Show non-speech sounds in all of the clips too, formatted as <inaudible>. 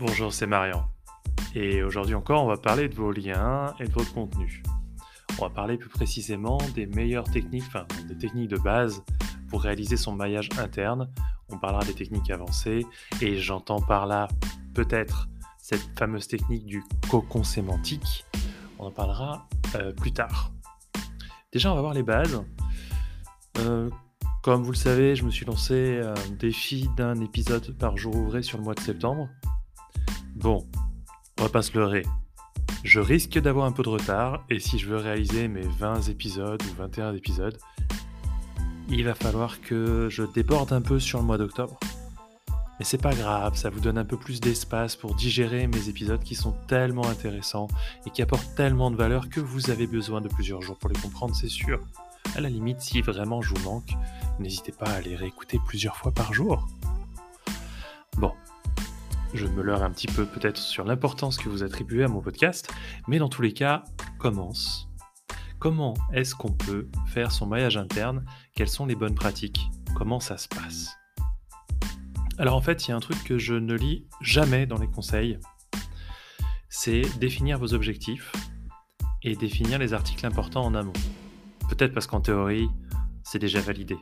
Bonjour, c'est Marian. Et aujourd'hui encore, on va parler de vos liens et de votre contenu. On va parler plus précisément des meilleures techniques, enfin des techniques de base pour réaliser son maillage interne. On parlera des techniques avancées et j'entends par là peut-être cette fameuse technique du cocon sémantique. On en parlera euh, plus tard. Déjà, on va voir les bases. Euh, comme vous le savez, je me suis lancé un défi d'un épisode par jour ouvré sur le mois de septembre. Bon, on va pas se leurrer. Je risque d'avoir un peu de retard et si je veux réaliser mes 20 épisodes ou 21 épisodes, il va falloir que je déborde un peu sur le mois d'octobre. Mais c'est pas grave, ça vous donne un peu plus d'espace pour digérer mes épisodes qui sont tellement intéressants et qui apportent tellement de valeur que vous avez besoin de plusieurs jours pour les comprendre, c'est sûr. À la limite, si vraiment je vous manque, n'hésitez pas à les réécouter plusieurs fois par jour. Je me leurre un petit peu peut-être sur l'importance que vous attribuez à mon podcast, mais dans tous les cas, commence. Comment est-ce qu'on peut faire son maillage interne? Quelles sont les bonnes pratiques? Comment ça se passe? Alors en fait, il y a un truc que je ne lis jamais dans les conseils, c'est définir vos objectifs et définir les articles importants en amont. Peut-être parce qu'en théorie, c'est déjà validé.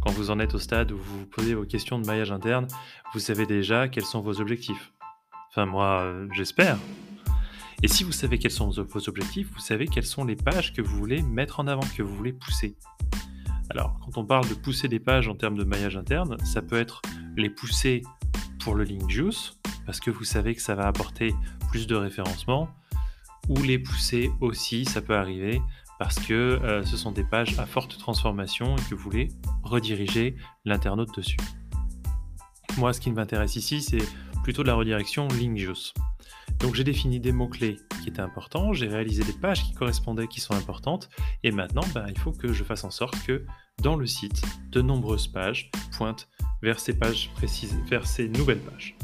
Quand vous en êtes au stade où vous vous posez vos questions de maillage interne, vous savez déjà quels sont vos objectifs. Enfin, moi, euh, j'espère. Et si vous savez quels sont vos objectifs, vous savez quelles sont les pages que vous voulez mettre en avant, que vous voulez pousser. Alors, quand on parle de pousser des pages en termes de maillage interne, ça peut être les pousser pour le link juice, parce que vous savez que ça va apporter plus de référencement, ou les pousser aussi, ça peut arriver, parce que euh, ce sont des pages à forte transformation et que vous voulez rediriger l'internaute dessus. Moi, ce qui m'intéresse ici, c'est plutôt de la redirection Linkjuice. Donc j'ai défini des mots-clés qui étaient importants, j'ai réalisé des pages qui correspondaient, qui sont importantes, et maintenant, ben, il faut que je fasse en sorte que dans le site, de nombreuses pages pointent vers ces pages précises, vers ces nouvelles pages.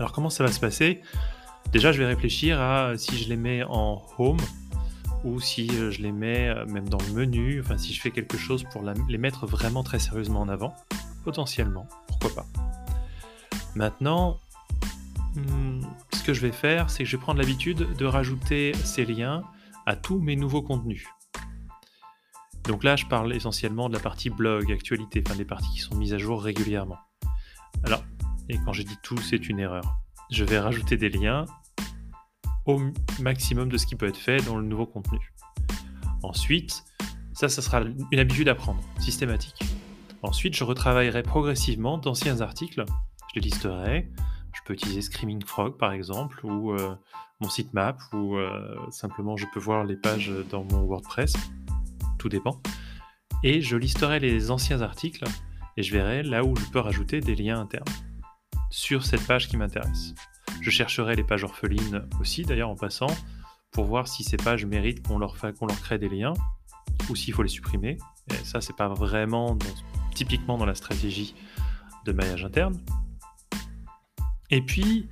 Alors comment ça va se passer? Déjà, je vais réfléchir à si je les mets en home, ou si euh, je les mets euh, même dans le menu, enfin si je fais quelque chose pour les mettre vraiment très sérieusement en avant, potentiellement, pourquoi pas. Maintenant, hmm, ce que je vais faire, c'est que je vais prendre l'habitude de rajouter ces liens à tous mes nouveaux contenus. Donc là, je parle essentiellement de la partie blog, actualité, enfin des parties qui sont mises à jour régulièrement. Alors, et quand je dis tout, c'est une erreur. Je vais rajouter des liens au maximum de ce qui peut être fait dans le nouveau contenu. Ensuite, ça, sera une habitude à prendre, systématique. Ensuite, je retravaillerai progressivement d'anciens articles, je les listerai. Je peux utiliser Screaming Frog par exemple, ou euh, mon sitemap, ou euh, simplement je peux voir les pages dans mon WordPress, tout dépend. Et je listerai les anciens articles et je verrai là où je peux rajouter des liens internes sur cette page qui m'intéresse. Je chercherai les pages orphelines aussi, d'ailleurs, en passant, pour voir si ces pages méritent qu'on leur, crée des liens ou s'il faut les supprimer. Et ça, c'est pas vraiment typiquement dans la stratégie de maillage interne. Et puis,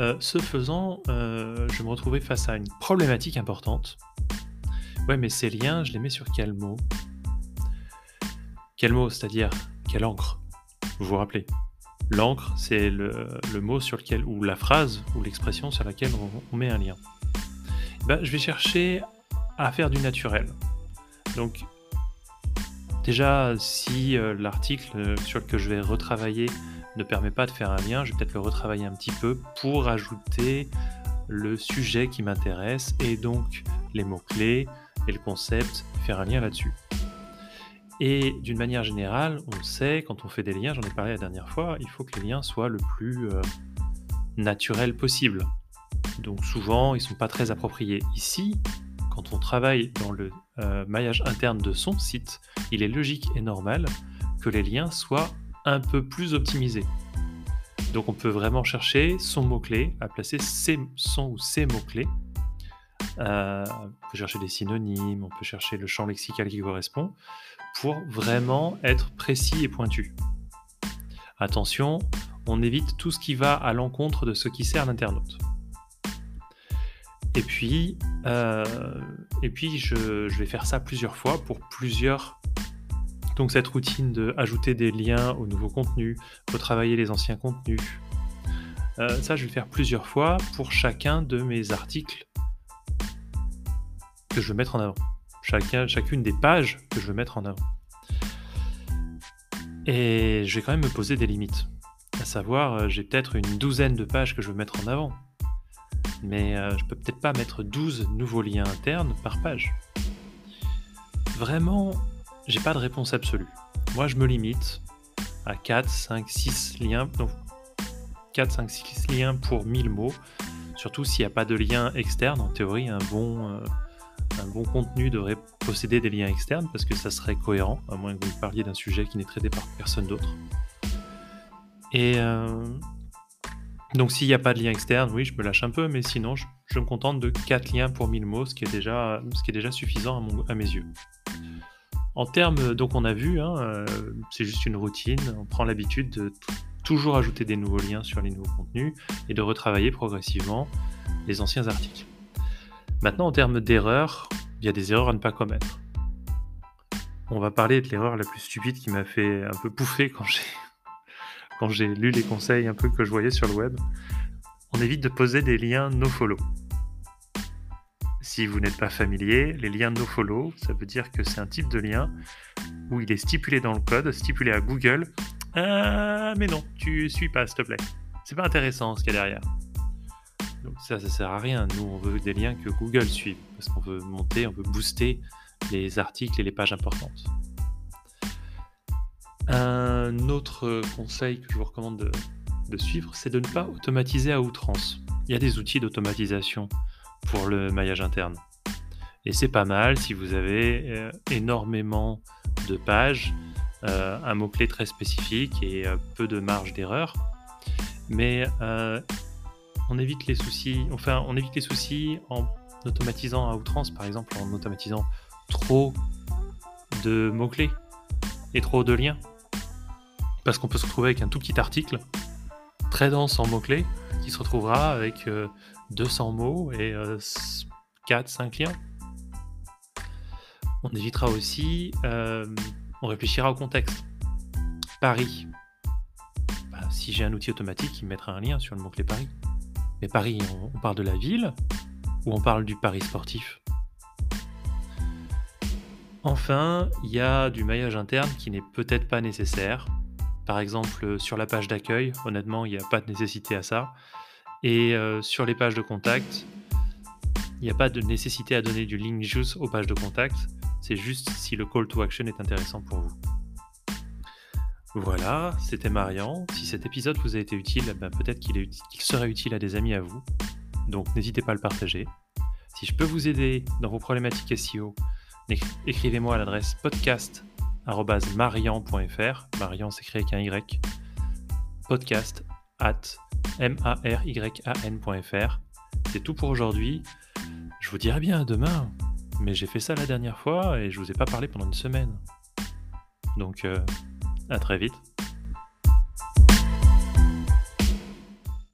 euh, ce faisant, euh, je me retrouvais face à une problématique importante. Ouais, mais ces liens, je les mets sur quel mot? Quel mot, c'est-à-dire quelle encre? Vous vous rappelez? L'encre, c'est le, mot sur lequel, ou la phrase, ou l'expression sur laquelle on, met un lien. Ben, je vais chercher à faire du naturel. Donc, déjà, si euh, l'article sur lequel je vais retravailler ne permet pas de faire un lien, je vais peut-être le retravailler un petit peu pour ajouter le sujet qui m'intéresse et donc les mots-clés et le concept, faire un lien là-dessus. Et d'une manière générale, on sait, quand on fait des liens, j'en ai parlé la dernière fois, il faut que les liens soient le plus euh, naturel possible. Donc souvent, ils sont pas très appropriés. Ici, quand on travaille dans le euh, maillage interne de son site, il est logique et normal que les liens soient un peu plus optimisés. Donc on peut vraiment chercher son mot-clé, à placer son ou ses mots-clés. Euh, on peut chercher des synonymes, on peut chercher le champ lexical qui correspond pour vraiment être précis et pointu. Attention, on évite tout ce qui va à l'encontre de ce qui sert l'internaute. Et puis, euh, et puis je, vais faire ça plusieurs fois pour plusieurs. Donc cette routine de ajouter des liens au nouveau contenu, retravailler les anciens contenus, Euh, ça, je vais faire plusieurs fois pour chacun de mes articles que je veux mettre en avant. Chacun, chacune des pages que je veux mettre en avant. Et je vais quand même me poser des limites. À savoir, euh, j'ai peut-être une douzaine de pages que je veux mettre en avant. Mais euh, je peux peut-être pas mettre 12 nouveaux liens internes par page. Vraiment, j'ai pas de réponse absolue. Moi, je me limite à 4, 5, 6 liens. 4, 5, 6 liens pour 1000 mots. Surtout s'il n'y a pas de lien externe. En théorie, un bon, euh, un bon contenu devrait posséder des liens externes parce que ça serait cohérent, à moins que vous parliez d'un sujet qui n'est traité par personne d'autre. Et euh, donc s'il n'y a pas de lien externe, oui, je me lâche un peu, mais sinon, je, me contente de 4 liens pour 1000 mots, ce qui est déjà, suffisant à, mes yeux. En termes, donc on a vu, hein, euh, c'est juste une routine, on prend l'habitude de toujours ajouter des nouveaux liens sur les nouveaux contenus et de retravailler progressivement les anciens articles. Maintenant, en termes d'erreurs, il y a des erreurs à ne pas commettre. On va parler de l'erreur la plus stupide qui m'a fait un peu pouffer quand j'ai <laughs> quand j'ai lu les conseils un peu que je voyais sur le web. On évite de poser des liens nofollow. Si vous n'êtes pas familier, les liens nofollow, ça veut dire que c'est un type de lien où il est stipulé dans le code, stipulé à Google. Ah, mais non, tu suis pas, s'il te plaît. C'est pas intéressant ce qu'il y a derrière. Donc ça, ça sert à rien. Nous, on veut des liens que Google suive, parce qu'on veut monter, on veut booster les articles et les pages importantes. Un autre conseil que je vous recommande de, suivre, c'est de ne pas automatiser à outrance. Il y a des outils d'automatisation pour le maillage interne. Et c'est pas mal si vous avez euh, énormément de pages, euh, un mot-clé très spécifique et euh, peu de marge d'erreur. Mais on évite les soucis, en automatisant à outrance, par exemple, en automatisant trop de mots-clés et trop de liens. Parce qu'on peut se retrouver avec un tout petit article, très dense en mots-clés, qui se retrouvera avec 200 euh, mots et 4-5 euh, liens. On évitera aussi, euh, on réfléchira au contexte. Paris. Bah, si j'ai un outil automatique, il mettra un lien sur le mot-clé Paris. Mais Paris, on, parle de la ville ou on parle du Paris sportif? Enfin, il y a du maillage interne qui n'est peut-être pas nécessaire. Par exemple, sur la page d'accueil, honnêtement, il n'y a pas de nécessité à ça. Et euh, sur les pages de contact, il n'y a pas de nécessité à donner du link juice aux pages de contact. C'est juste si le call to action est intéressant pour vous. Voilà, c'était Marian. Si cet épisode vous a été utile, ben, peut-être qu'il serait utile à des amis à vous. Donc n'hésitez pas à le partager. Si je peux vous aider dans vos problématiques SEO, écrivez-moi à l'adresse podcast.marian.fr. Marian s'écrit avec un Y. Podcast at M-A-R-Y-A-N.fr. C'est tout pour aujourd'hui. Je vous dirai bien à demain. Mais j'ai fait ça la dernière fois et je vous ai pas parlé pendant une semaine. Donc, euh, à très vite.